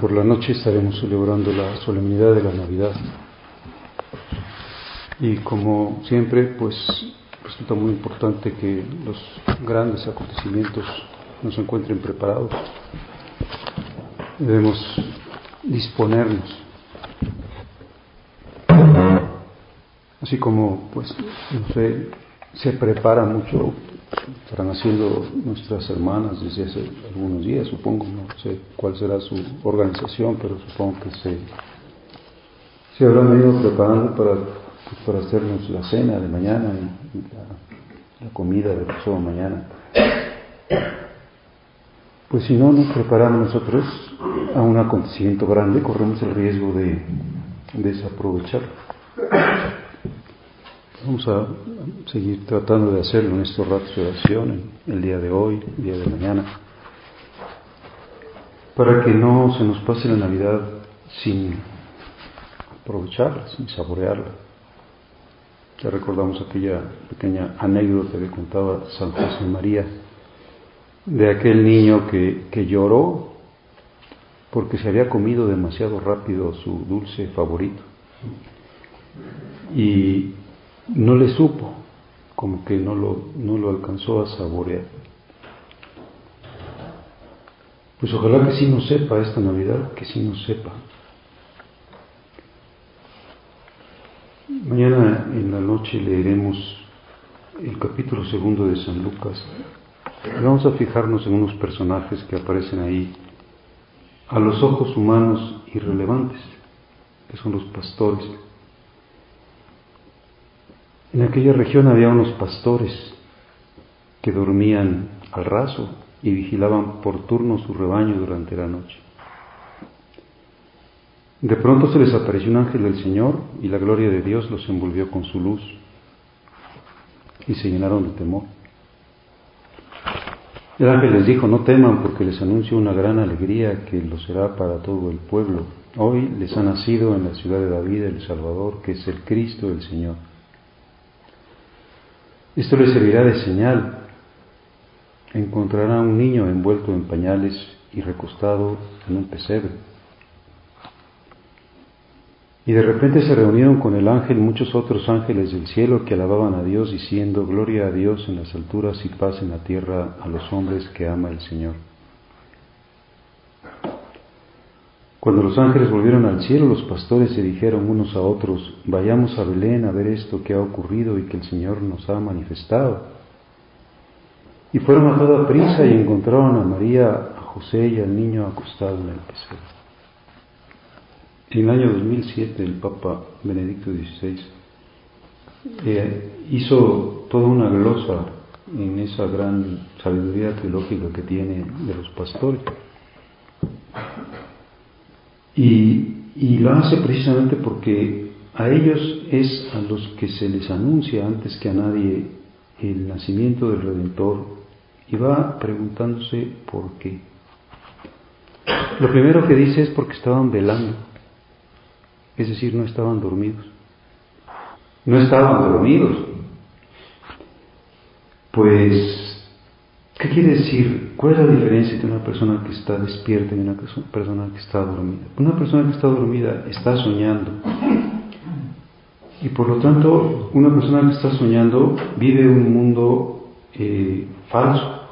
Por la noche estaremos celebrando la solemnidad de la Navidad. Y como siempre, pues resulta muy importante que los grandes acontecimientos nos encuentren preparados. Debemos disponernos. Así como, pues, no sé, se prepara mucho estarán haciendo nuestras hermanas desde hace algunos días, supongo, no sé cuál será su organización, pero supongo que se, se habrán ido preparando para, para hacernos la cena de mañana y la, comida de pasado mañana. Pues si no nos preparamos nosotros a un acontecimiento grande, corremos el riesgo de desaprovecharlo. Vamos a seguir tratando de hacerlo en estos ratos de oración, el día de hoy, el día de mañana, para que no se nos pase la Navidad sin aprovecharla, sin saborearla. Ya recordamos aquella pequeña anécdota que contaba San José María de aquel niño que, que lloró porque se había comido demasiado rápido su dulce favorito. Y no le supo, como que no lo, no lo alcanzó a saborear. Pues ojalá que sí nos sepa esta Navidad, que sí nos sepa. Mañana en la noche leeremos el capítulo segundo de San Lucas. vamos a fijarnos en unos personajes que aparecen ahí a los ojos humanos irrelevantes, que son los pastores. En aquella región había unos pastores que dormían al raso y vigilaban por turno su rebaño durante la noche. De pronto se les apareció un ángel del Señor y la gloria de Dios los envolvió con su luz y se llenaron de temor. El ángel les dijo, no teman porque les anuncio una gran alegría que lo será para todo el pueblo. Hoy les ha nacido en la ciudad de David el Salvador, que es el Cristo el Señor. Esto le servirá de señal. Encontrará un niño envuelto en pañales y recostado en un pesebre. Y de repente se reunieron con el ángel muchos otros ángeles del cielo que alababan a Dios diciendo, Gloria a Dios en las alturas y paz en la tierra a los hombres que ama el Señor. Cuando los ángeles volvieron al cielo, los pastores se dijeron unos a otros, vayamos a Belén a ver esto que ha ocurrido y que el Señor nos ha manifestado. Y fueron a toda prisa y encontraron a María, a José y al niño acostado en el pesebre. En el año 2007 el Papa Benedicto XVI eh, hizo toda una glosa en esa gran sabiduría teológica que tiene de los pastores. Y, y lo hace precisamente porque a ellos es a los que se les anuncia antes que a nadie el nacimiento del Redentor y va preguntándose por qué. Lo primero que dice es porque estaban velando, es decir, no estaban dormidos. No estaban dormidos. Pues ¿Qué quiere decir? ¿Cuál es la diferencia entre una persona que está despierta y una persona que está dormida? Una persona que está dormida está soñando. Y por lo tanto, una persona que está soñando vive un mundo eh, falso.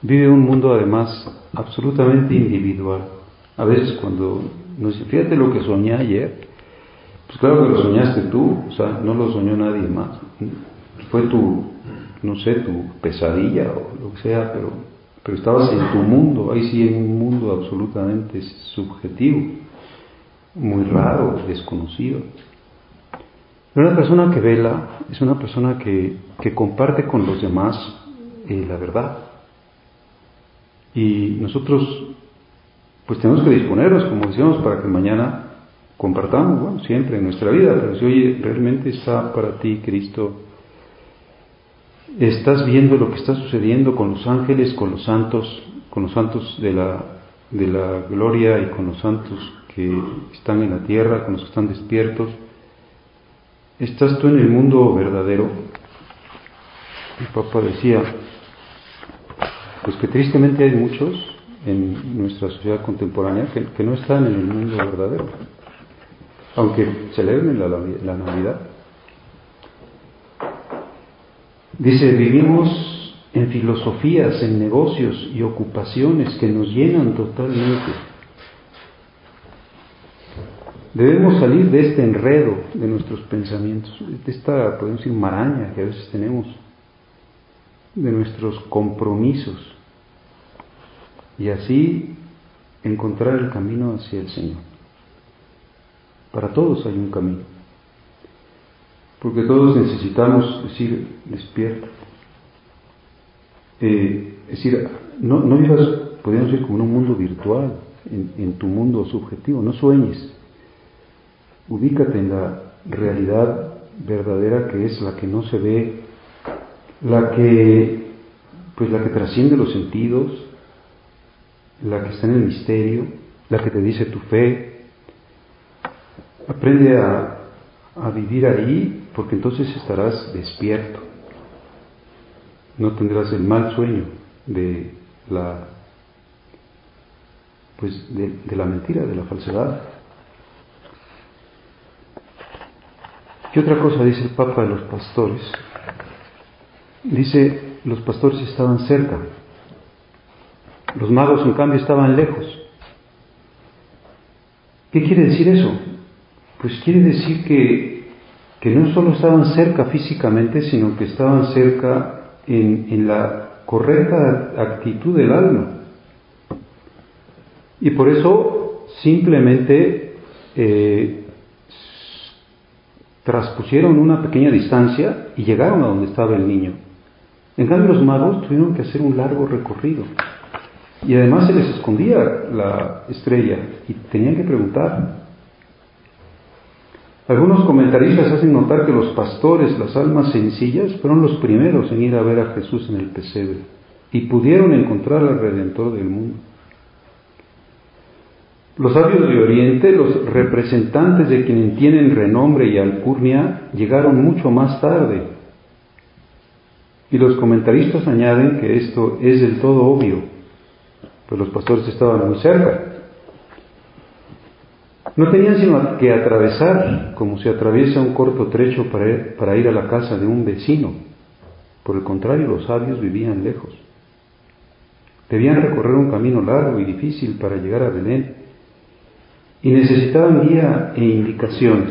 vive un mundo además absolutamente individual. A veces cuando nos dice, fíjate lo que soñé ayer, pues claro que lo soñaste tú, o sea, no lo soñó nadie más. Fue tu, no sé, tu pesadilla o lo que sea, pero, pero estabas en tu mundo, ahí sí en un mundo absolutamente subjetivo, muy raro, desconocido. Pero una persona que vela es una persona que, que comparte con los demás eh, la verdad. Y nosotros, pues tenemos que disponernos, como decíamos, para que mañana compartamos, bueno, siempre en nuestra vida, pero si hoy realmente está para ti Cristo, estás viendo lo que está sucediendo con los ángeles, con los santos, con los santos de la, de la gloria y con los santos que están en la tierra, con los que están despiertos, ¿Estás tú en el mundo verdadero? El Papa decía, pues que tristemente hay muchos en nuestra sociedad contemporánea que, no están en el mundo verdadero, aunque celebren la, la Navidad. Dice, vivimos en filosofías, en negocios y ocupaciones que nos llenan totalmente Debemos salir de este enredo de nuestros pensamientos, de esta, podemos decir, maraña que a veces tenemos, de nuestros compromisos, y así encontrar el camino hacia el Señor. Para todos hay un camino, porque todos necesitamos decir, despierta. Eh, es decir, no, no vivas, podríamos decir, como en un mundo virtual, en tu mundo subjetivo, no sueñes Ubícate en la realidad verdadera que es la que no se ve, la que, pues la que trasciende los sentidos, la que está en el misterio, la que te dice tu fe. Aprende a, a vivir ahí porque entonces estarás despierto. No tendrás el mal sueño de la pues de la mentira, de la falsedad. ¿Qué otra cosa dice el Papa de los pastores? Dice, los pastores estaban cerca, los magos en cambio estaban lejos. ¿Qué quiere decir eso? Pues quiere decir que, que no solo estaban cerca físicamente, sino que estaban cerca en, la correcta actitud del alma. Y por eso simplemente eh, traspusieron una pequeña distancia y llegaron a donde estaba el niño. En cambio los magos tuvieron que hacer un largo recorrido. Y además se les escondía la estrella y tenían que preguntar. Algunos comentaristas hacen notar que los pastores, las almas sencillas, fueron los primeros en ir a ver a Jesús en el pesebre y pudieron encontrar al Redentor del mundo. Los sabios de Oriente, los representantes de quienes tienen renombre y alcurnia, llegaron mucho más tarde. Y los comentaristas añaden que esto es del todo obvio, pues los pastores estaban muy cerca. No tenían sino que atravesar, como se atraviesa un corto trecho para, ir a la casa de un vecino. Por el contrario, los sabios vivían lejos. Debían recorrer un camino largo y difícil para llegar a Belén y necesitaban guía e indicaciones.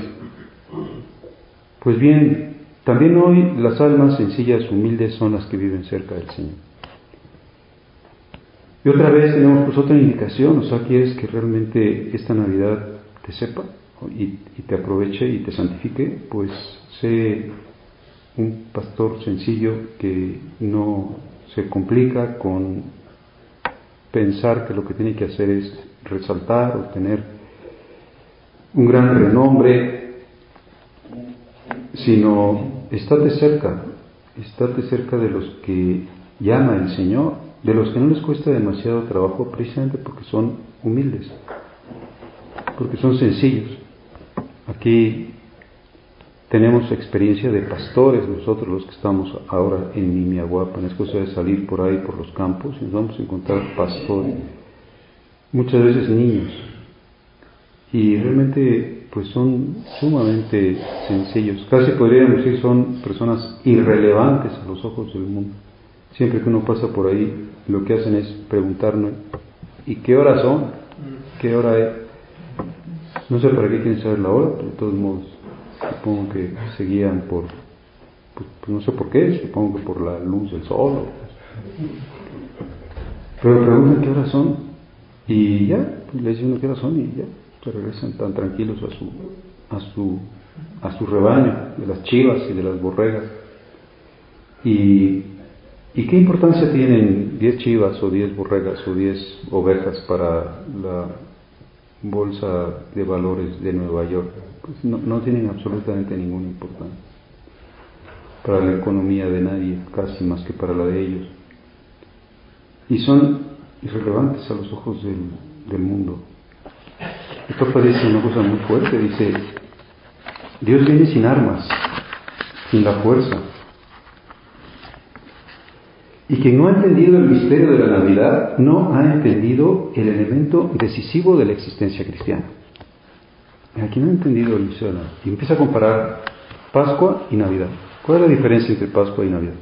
Pues bien, también hoy las almas sencillas, humildes, son las que viven cerca del Señor. Y otra vez tenemos pues otra indicación, o sea, quieres que realmente esta Navidad te sepa y, y te aproveche y te santifique, pues sé un pastor sencillo que no se complica con pensar que lo que tiene que hacer es resaltar o tener un gran renombre, sino estate cerca, estate cerca de los que llama el Señor, de los que no les cuesta demasiado trabajo precisamente porque son humildes, porque son sencillos. Aquí tenemos experiencia de pastores, nosotros los que estamos ahora en Nimiaguapa, es cosa de salir por ahí por los campos y nos vamos a encontrar pastores, muchas veces niños, y realmente pues son sumamente sencillos. Casi podríamos decir son personas irrelevantes a los ojos del mundo. Siempre que uno pasa por ahí, lo que hacen es preguntarnos, ¿y qué hora son? ¿Qué hora es? No sé para qué quieren saber la hora, pero de todos modos, supongo que se guían por, pues, pues no sé por qué, supongo que por la luz del sol. Pero preguntan qué hora son y ya, pues, les dicen qué hora son y ya, se regresan tan tranquilos a su, a su, a su rebaño de las chivas y de las borregas. Y, ¿Y qué importancia tienen 10 chivas o 10 borregas o 10 ovejas para la bolsa de valores de Nueva York? Pues no, tienen absolutamente ninguna importancia para la economía de nadie, casi más que para la de ellos. Y son irrelevantes a los ojos del, del mundo. El Papa dice una cosa muy fuerte, dice, Dios viene sin armas, sin la fuerza. Y quien no ha entendido el misterio de la Navidad no ha entendido el elemento decisivo de la existencia cristiana. Aquí no ha entendido el misterio de la Navidad. Y empieza a comparar Pascua y Navidad. ¿Cuál es la diferencia entre Pascua y Navidad?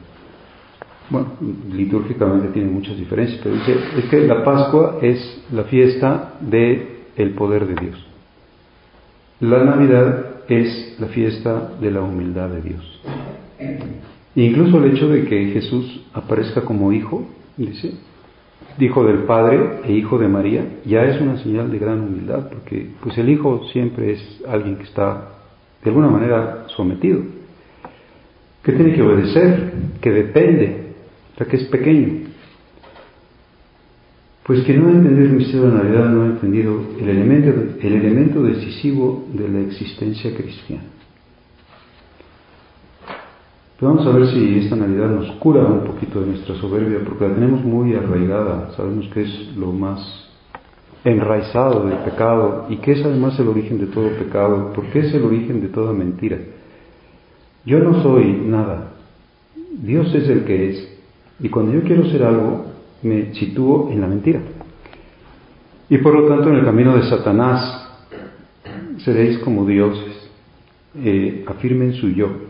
Bueno, litúrgicamente tiene muchas diferencias, pero dice, es que la Pascua es la fiesta del el poder de Dios. La Navidad es la fiesta de la humildad de Dios. Incluso el hecho de que Jesús aparezca como hijo, dice, hijo del Padre e hijo de María, ya es una señal de gran humildad, porque pues el hijo siempre es alguien que está de alguna manera sometido, que tiene que obedecer, que depende, o sea, que es pequeño. Pues que no ha entendido el misterio de la Navidad no ha entendido el elemento, el elemento decisivo de la existencia cristiana. Pero vamos a ver si esta Navidad nos cura un poquito de nuestra soberbia, porque la tenemos muy arraigada, sabemos que es lo más enraizado del pecado y que es además el origen de todo pecado, porque es el origen de toda mentira. Yo no soy nada, Dios es el que es, y cuando yo quiero ser algo, me sitúo en la mentira. Y por lo tanto en el camino de Satanás seréis como dioses, eh, afirmen su yo.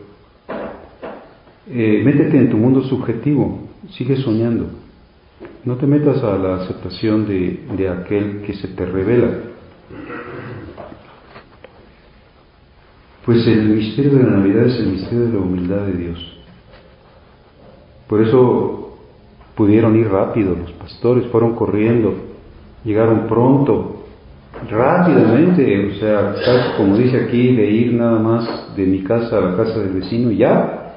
Eh, métete en tu mundo subjetivo, sigue soñando. No te metas a la aceptación de, de aquel que se te revela. Pues el misterio de la Navidad es el misterio de la humildad de Dios. Por eso Pudieron ir rápido, los pastores fueron corriendo, llegaron pronto, rápidamente, o sea, como dice aquí, de ir nada más de mi casa a la casa del vecino, ya.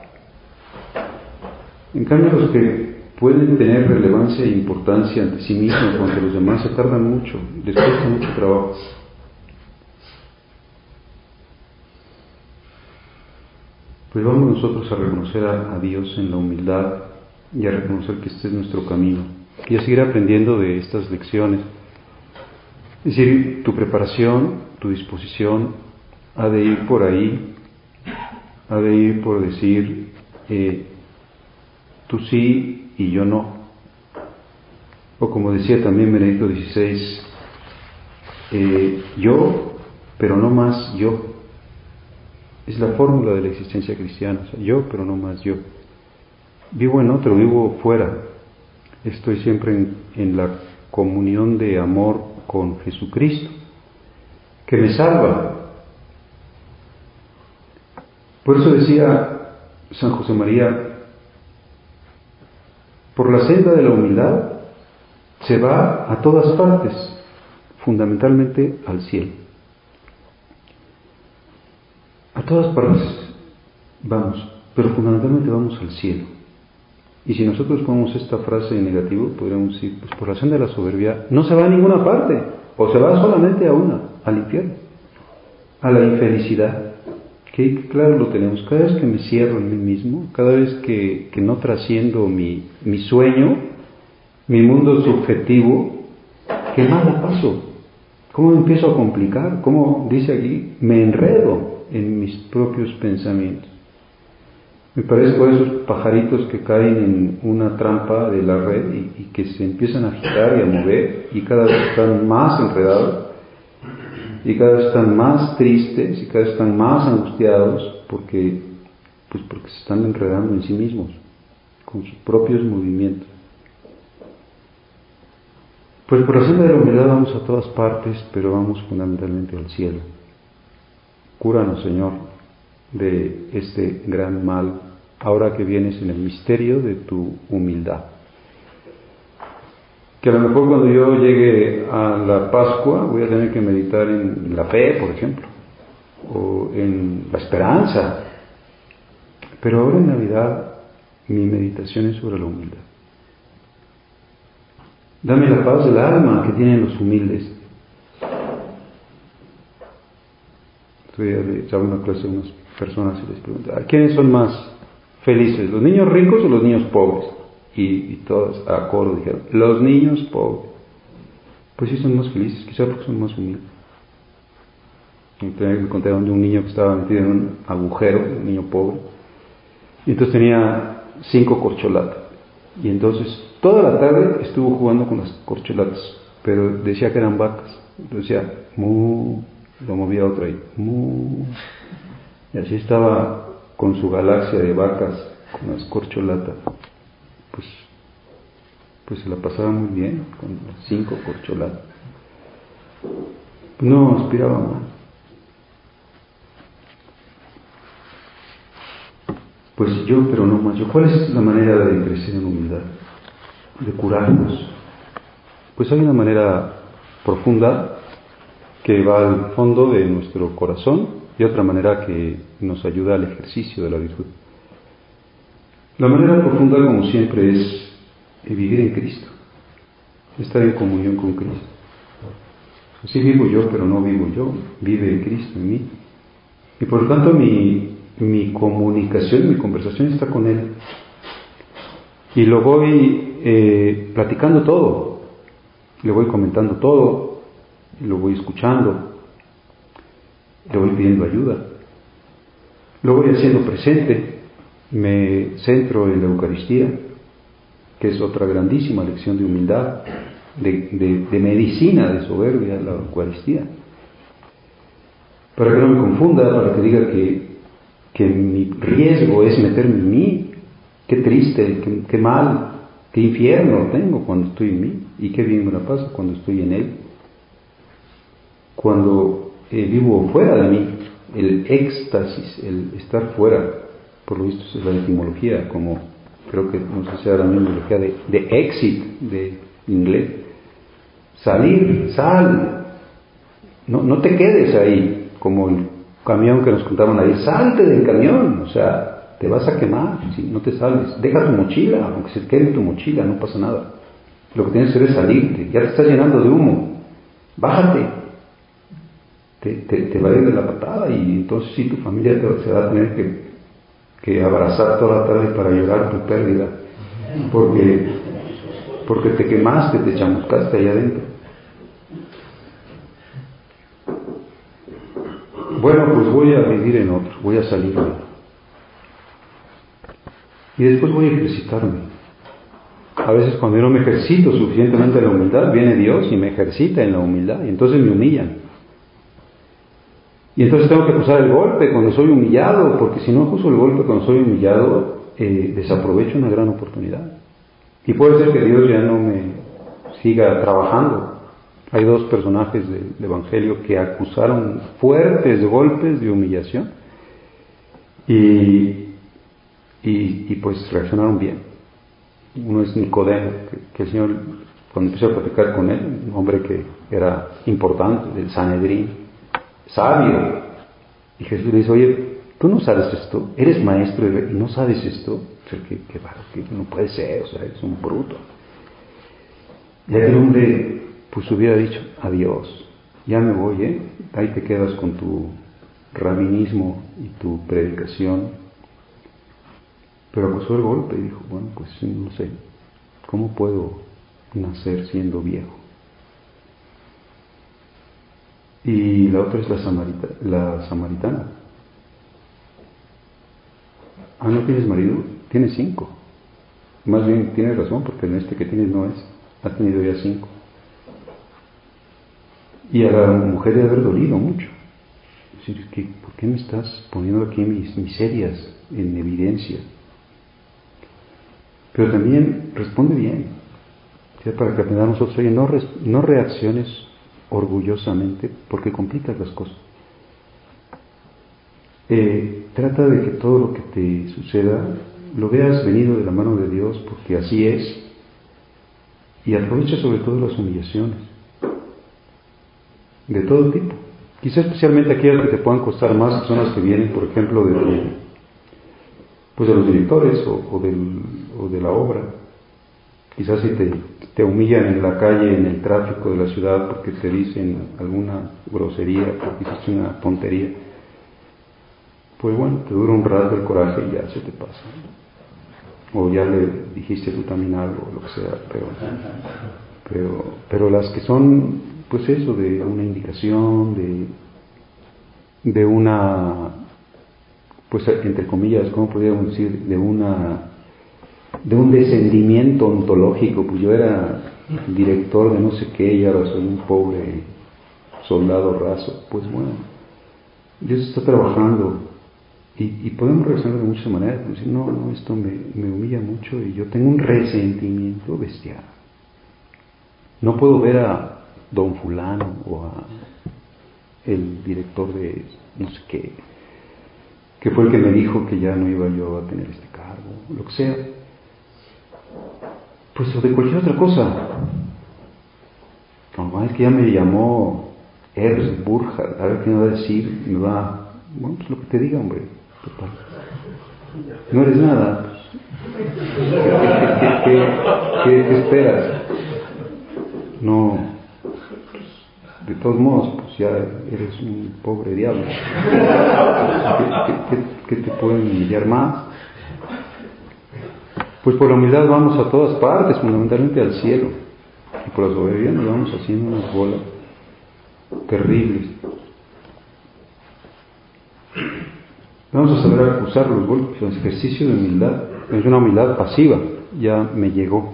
En cambio, los que pueden tener relevancia e importancia ante sí mismos o ante los demás se tardan mucho, les cuesta mucho trabajo. Pues vamos nosotros a reconocer a, a Dios en la humildad y a reconocer que este es nuestro camino y a seguir aprendiendo de estas lecciones. Es decir, tu preparación, tu disposición ha de ir por ahí, ha de ir por decir, eh, tú sí y yo no. O como decía también Benedicto XVI, eh, yo, pero no más yo. Es la fórmula de la existencia cristiana, yo, pero no más yo vivo en otro, vivo fuera. Estoy siempre en, la comunión de amor con Jesucristo, que me salva. Por eso decía San José María, por la senda de la humildad se va a todas partes, fundamentalmente al cielo. A todas partes vamos, pero fundamentalmente vamos al cielo. Y si nosotros ponemos esta frase en negativo, podríamos decir, pues por razón de la soberbia, no se va a ninguna parte, o se va solamente a una, al infierno, a la infelicidad. Que claro lo tenemos, cada vez que me cierro en mí mismo, cada vez que, no trasciendo mi, sueño, mi mundo subjetivo, qué mal paso. ¿Cómo me empiezo a complicar? ¿Cómo, dice aquí, me enredo en mis propios pensamientos? Me parezco a esos pajaritos que caen en una trampa de la red y, que se empiezan a agitar y a mover y cada vez están más enredados y cada vez están más tristes y cada vez están más angustiados porque, pues porque se están enredando en sí mismos con sus propios movimientos. Pues por la senda de la humildad vamos a todas partes, pero vamos fundamentalmente al cielo. Cúranos, Señor, de este gran mal, ahora que vienes en el misterio de tu humildad. Que a lo mejor cuando yo llegue a la Pascua voy a tener que meditar en la fe, por ejemplo, o en la esperanza. Pero ahora en Navidad mi meditación es sobre la humildad. Dame la paz del alma que tienen los humildes. Estoy estaba una clase a unas personas y les preguntaba, ¿quiénes son más felices, los niños ricos o los niños pobres? Y, y todos a coro dijeron, los niños pobres. Pues sí son más felices, quizá porque son más humildes. Me contaron de un niño que estaba metido en un agujero, un niño pobre, y entonces tenía cinco corcholatas. Y entonces toda la tarde estuvo jugando con las corcholatas, pero decía que eran vacas. Entonces decía, mu, lo movía otra y mu. Y así estaba con su galaxia de vacas, con las corcholatas. Pues, pues se la pasaba muy bien con cinco corcholatas. No aspiraba más. Pues yo, pero no más yo. ¿Cuál es la manera de crecer en humildad? De curarnos. Pues hay una manera profunda que va al fondo de nuestro corazón y otra manera que nos ayuda al ejercicio de la virtud. La manera profunda, como siempre, es vivir en Cristo, estar en comunión con Cristo. Así vivo yo, pero no vivo yo, vive Cristo en mí. Y por lo tanto mi mi comunicación, mi conversación está con Él. Y lo voy eh, platicando todo, le voy comentando todo, lo voy escuchando, le voy pidiendo ayuda, lo voy haciendo presente, me centro en la Eucaristía, que es otra grandísima lección de humildad, de, de medicina de soberbia, la Eucaristía. Para que no me confunda, para que diga que que mi riesgo es meterme en mí. Qué triste, qué, mal, qué infierno tengo cuando estoy en mí y qué bien me la paso cuando estoy en Él. Cuando eh, vivo fuera de mí, el éxtasis, el estar fuera, por lo visto es la etimología, como creo que no sé si era la etimología de, de exit, de inglés. Salir, sal, no, no te quedes ahí, como el camión que nos contaban ahí, salte del camión, o sea, te vas a quemar si no te sales. Deja tu mochila, aunque se quede en tu mochila, no pasa nada. Lo que tienes que hacer es salirte, ya te estás llenando de humo, bájate. Te, te, va a ir de la patada y entonces sí tu familia te, se va a tener que, que abrazar toda la tarde para llorar tu pérdida, porque, porque te quemaste, te chamuscaste allá adentro. Bueno, pues voy a vivir en otro, voy a salir. Y después voy a ejercitarme. A veces cuando yo no me ejercito suficientemente en la humildad, viene Dios y me ejercita en la humildad y entonces me humillan. Y entonces tengo que usar el golpe cuando soy humillado, porque si no uso el golpe cuando soy humillado, eh, desaprovecho una gran oportunidad. Y puede ser que Dios ya no me siga trabajando, hay dos personajes del Evangelio que acusaron fuertes golpes de humillación y, y, pues reaccionaron bien. Uno es Nicodemo, que, el Señor, cuando empezó a platicar con él, un hombre que era importante, del Sanedrín, sabio, y Jesús le dice, oye, tú no sabes esto, eres maestro y no sabes esto, o sea, que, no puede ser, o sea, eres un bruto. Y aquel hombre pues hubiera dicho, adiós, ya me voy, ¿eh? ahí te quedas con tu rabinismo y tu predicación. Pero acusó el golpe y dijo, bueno, pues no sé, ¿cómo puedo nacer siendo viejo? Y la otra es la, samarita, la samaritana. Ah, ¿no tienes marido? Tienes cinco. Más bien tienes razón, porque en este que tienes no es. Has tenido ya cinco. Y a la mujer de haber dolido mucho. Es decir, ¿por qué me estás poniendo aquí mis miserias en evidencia? pero también responde bien, para que aprendamos nosotros, oye, no, no reacciones orgullosamente porque complicas las cosas. Eh, trata de que todo lo que te suceda lo veas venido de la mano de Dios porque así es y aprovecha sobre todo las humillaciones de todo tipo. Quizá especialmente aquellas que te puedan costar más, son las que vienen, por ejemplo, de, pues de los directores o, del, o de la obra. Quizás si te, te, humillan en la calle, en el tráfico de la ciudad, porque te dicen alguna grosería, porque hiciste una tontería, pues bueno, te dura un rato el coraje y ya se te pasa. O ya le dijiste tú también algo, lo que sea, pero, pero, pero las que son, pues eso, de una indicación, de, de una, pues entre comillas, ¿cómo podríamos decir? De una de un descendimiento ontológico, pues yo era director de no sé qué y ahora soy un pobre soldado raso. Pues bueno, Dios está trabajando y, podemos reaccionar de muchas maneras. Decir, no, no, esto me, me humilla mucho y yo tengo un resentimiento bestial. No puedo ver a don fulano o a el director de no sé qué, que fue el que me dijo que ya no iba yo a tener este cargo, lo que sea pues o de cualquier otra cosa. Como es que ya me llamó Ernst Burja, a ver qué me va a decir, me va, bueno, pues lo que te diga, hombre, total. No eres nada, ¿Qué, qué, esperas? No, de todos modos, pues ya eres un pobre diablo. ¿Qué, te pueden humillar más? Pues por la humildad vamos a todas partes, fundamentalmente al cielo. Y por la soberbia vamos haciendo unas bolas terribles. Vamos a saber acusar los golpes, el ejercicio de humildad. Es una humildad pasiva, ya me llegó,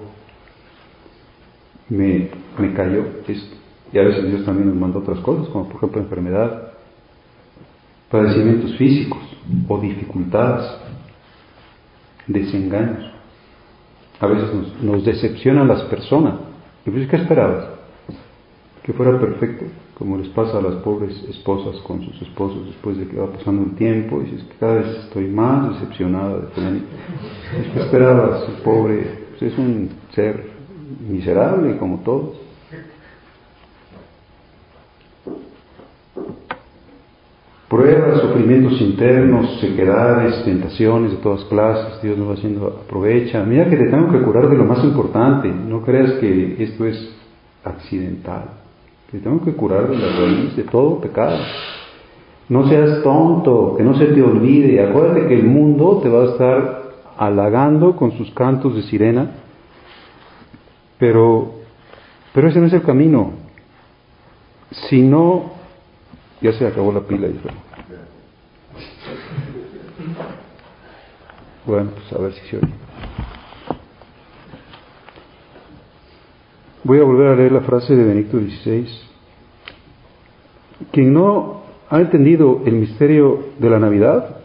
me, me cayó esto. Y a veces Dios también nos manda otras cosas, como por ejemplo enfermedad, padecimientos físicos o dificultades, desengaños. A veces nos, decepcionan las personas. ¿Y pues qué esperabas? Que fuera perfecto, como les pasa a las pobres esposas con sus esposos después de que va pasando el tiempo. Y dices que cada vez estoy más decepcionada de ¿Qué esperabas? Pobre pues es un ser miserable como todos. Pruebas, sufrimientos internos, sequedades, tentaciones de todas clases, Dios nos va haciendo, aprovecha. Mira que te tengo que curar de lo más importante, no creas que esto es accidental, te tengo que curar de la raíz de todo pecado. No seas tonto, que no se te olvide, acuérdate que el mundo te va a estar halagando con sus cantos de sirena, pero, pero ese no es el camino. Si no ya se acabó la pila, hijo. Bueno, pues a ver si se oye. Voy a volver a leer la frase de Benito XVI. Quien no ha entendido el misterio de la Navidad,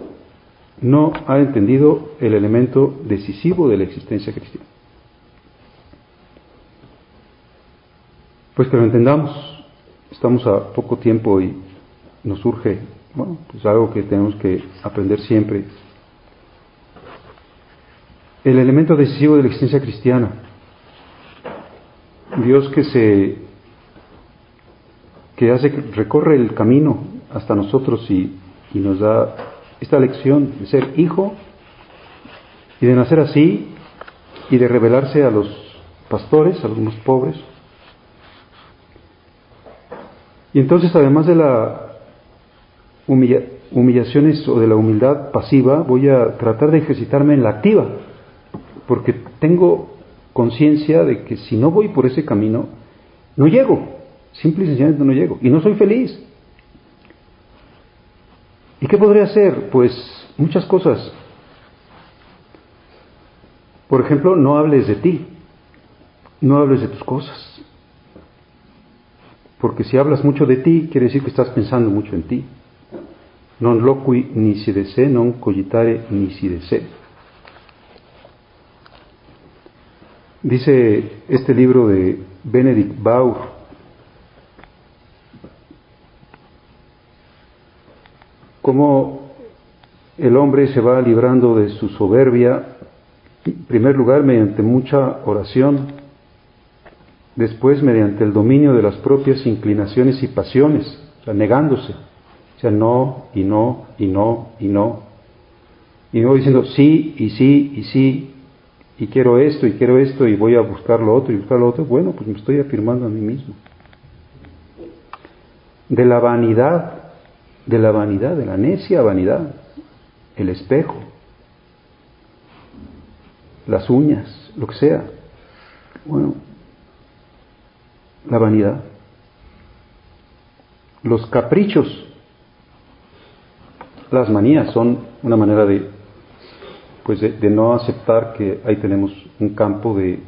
no ha entendido el elemento decisivo de la existencia cristiana. Pues que lo entendamos. Estamos a poco tiempo y nos surge, bueno, pues algo que tenemos que aprender siempre. El elemento decisivo de la existencia cristiana. Dios que se que hace recorre el camino hasta nosotros y, y nos da esta lección de ser hijo y de nacer así y de revelarse a los pastores, a los pobres. Y entonces, además de la humillaciones o de la humildad pasiva, voy a tratar de ejercitarme en la activa, porque tengo conciencia de que si no voy por ese camino, no llego, simple y sencillamente no llego, y no soy feliz. ¿Y qué podría hacer? Pues muchas cosas. Por ejemplo, no hables de ti, no hables de tus cosas. Porque si hablas mucho de ti, quiere decir que estás pensando mucho en ti non loqui nisi se, non cogitare nisi de se. Dice este libro de Benedict Baur, cómo el hombre se va librando de su soberbia, en primer lugar mediante mucha oración, después mediante el dominio de las propias inclinaciones y pasiones, o sea, negándose, o sea, no y no y no y no, y no diciendo sí y sí y sí y quiero esto y quiero esto y voy a buscar lo otro y buscar lo otro, bueno, pues me estoy afirmando a mí mismo. De la vanidad, de la vanidad, de la necia vanidad, el espejo, las uñas, lo que sea. Bueno, la vanidad. Los caprichos, las manías son una manera de pues de, no aceptar que ahí tenemos un campo de,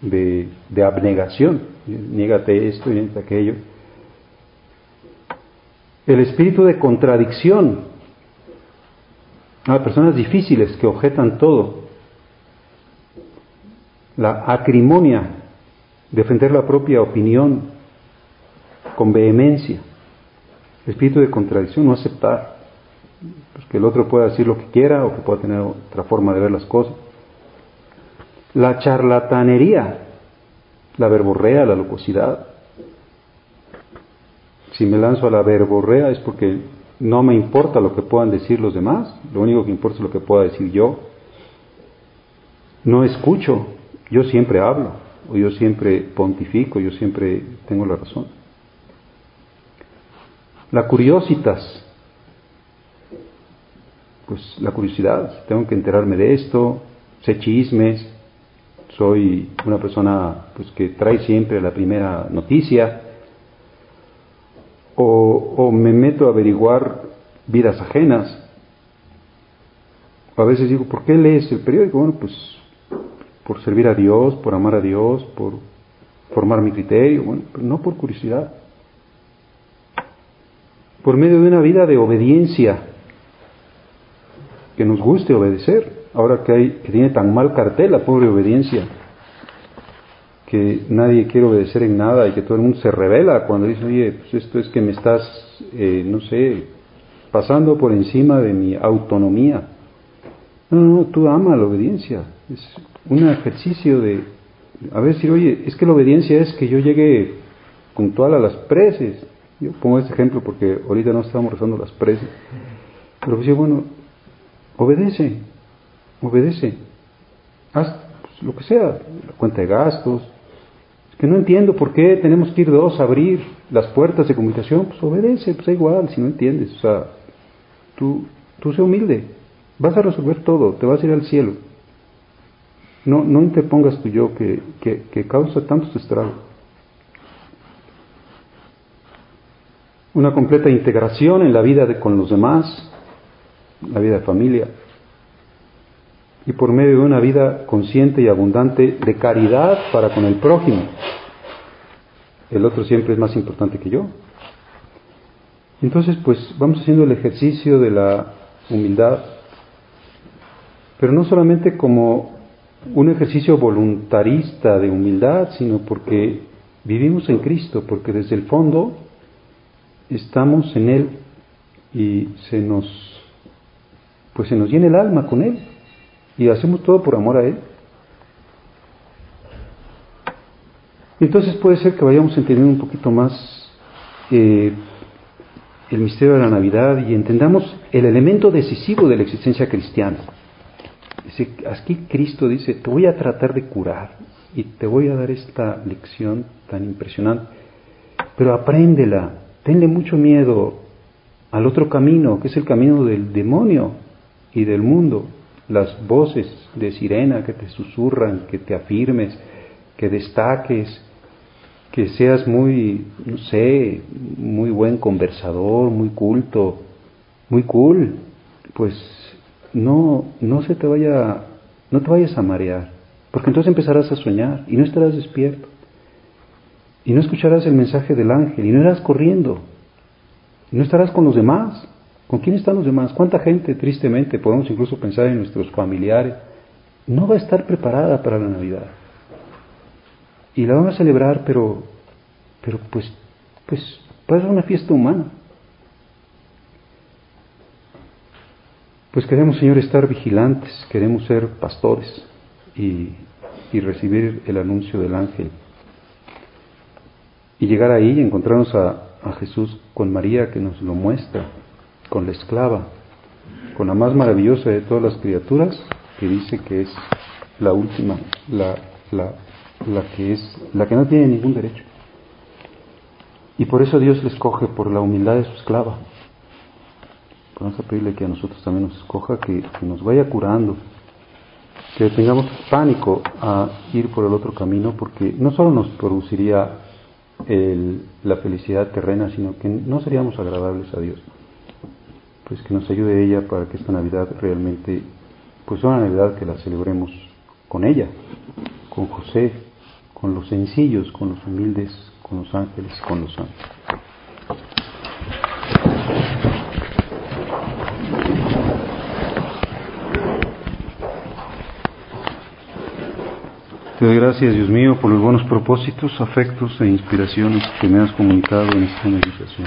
de, abnegación. Niégate esto y niégate aquello. El espíritu de contradicción. Hay personas difíciles que objetan todo. La acrimonia, defender la propia opinión con vehemencia. El espíritu de contradicción, no aceptar pues que el otro pueda decir lo que quiera o que pueda tener otra forma de ver las cosas. La charlatanería, la verborrea, la locucidad. Si me lanzo a la verborrea es porque no me importa lo que puedan decir los demás, lo único que importa es lo que pueda decir yo. No escucho, yo siempre hablo, o yo siempre pontifico, yo siempre tengo la razón. La curiositas, pues la curiosidad, tengo que enterarme de esto, sé chismes, soy una persona pues que trae siempre la primera noticia, o, me meto a averiguar vidas ajenas. a veces digo, ¿por qué lees el periódico? Bueno, pues por servir a Dios, por amar a Dios, por formar mi criterio, bueno, pero no por curiosidad. Por medio de una vida de obediencia que nos guste obedecer. Ahora que, hay, que tiene tan mal cartel la pobre obediencia, que nadie quiere obedecer en nada y que todo el mundo se revela cuando dice, oye, pues esto es que me estás, eh, no sé, pasando por encima de mi autonomía. No, no, tú ama la obediencia. Es un ejercicio de, a ver, decir, oye, es que la obediencia es que yo llegue puntual a las preces. Yo pongo este ejemplo porque ahorita no estamos rezando las preces. Pero pues bueno, Obedece, obedece. Haz pues, lo que sea, la cuenta de gastos. Es que no entiendo por qué tenemos que ir dos a abrir las puertas de comunicación. Pues obedece, pues da igual si no entiendes. O sea, tú, tú sé humilde. Vas a resolver todo, te vas a ir al cielo. No, no interpongas tu yo que, que, causa tantos estragos. Una completa integración en la vida de, con los demás, la vida de familia, y por medio de una vida consciente y abundante de caridad para con el prójimo. El otro siempre es más importante que yo. Entonces, pues vamos haciendo el ejercicio de la humildad, pero no solamente como un ejercicio voluntarista de humildad, sino porque vivimos en Cristo, porque desde el fondo estamos en Él y se nos pues se nos llena el alma con Él y hacemos todo por amor a Él. Entonces puede ser que vayamos entendiendo un poquito más eh, el misterio de la Navidad y entendamos el elemento decisivo de la existencia cristiana. Aquí Cristo dice, te voy a tratar de curar y te voy a dar esta lección tan impresionante, pero apréndela, tenle mucho miedo al otro camino, que es el camino del demonio, y del mundo, las voces de sirena que te susurran, que te afirmes, que destaques, que seas muy, no sé, muy buen conversador, muy culto, muy cool, pues no, no se te vaya, no te vayas a marear, porque entonces empezarás a soñar y no estarás despierto. Y no escucharás el mensaje del ángel y no irás corriendo. Y no estarás con los demás. ¿Con quién están los demás? ¿Cuánta gente, tristemente, podemos incluso pensar en nuestros familiares, no va a estar preparada para la Navidad? y la van a celebrar, pero, pero pues, pues, es una fiesta humana. Pues queremos, Señor, estar vigilantes, queremos ser pastores y, y recibir el anuncio del ángel. Y llegar ahí y encontrarnos a, a Jesús con María que nos lo muestra, con la esclava, con la más maravillosa de todas las criaturas, que dice que es la última, la, la, la que es, la que no tiene ningún derecho. Y por eso Dios le escoge por la humildad de su esclava. Vamos a pedirle que a nosotros también nos escoja, que, nos vaya curando, que tengamos pánico a ir por el otro camino, porque no solo nos produciría la felicidad terrena, sino que no seríamos agradables a Dios. Pues que nos ayude ella para que esta Navidad realmente, pues sea una Navidad que la celebremos con ella, con José, con los sencillos, con los humildes, con los ángeles, con los santos. Te doy gracias, Dios mío, por los buenos propósitos, afectos e inspiraciones que me has comunicado en esta meditación.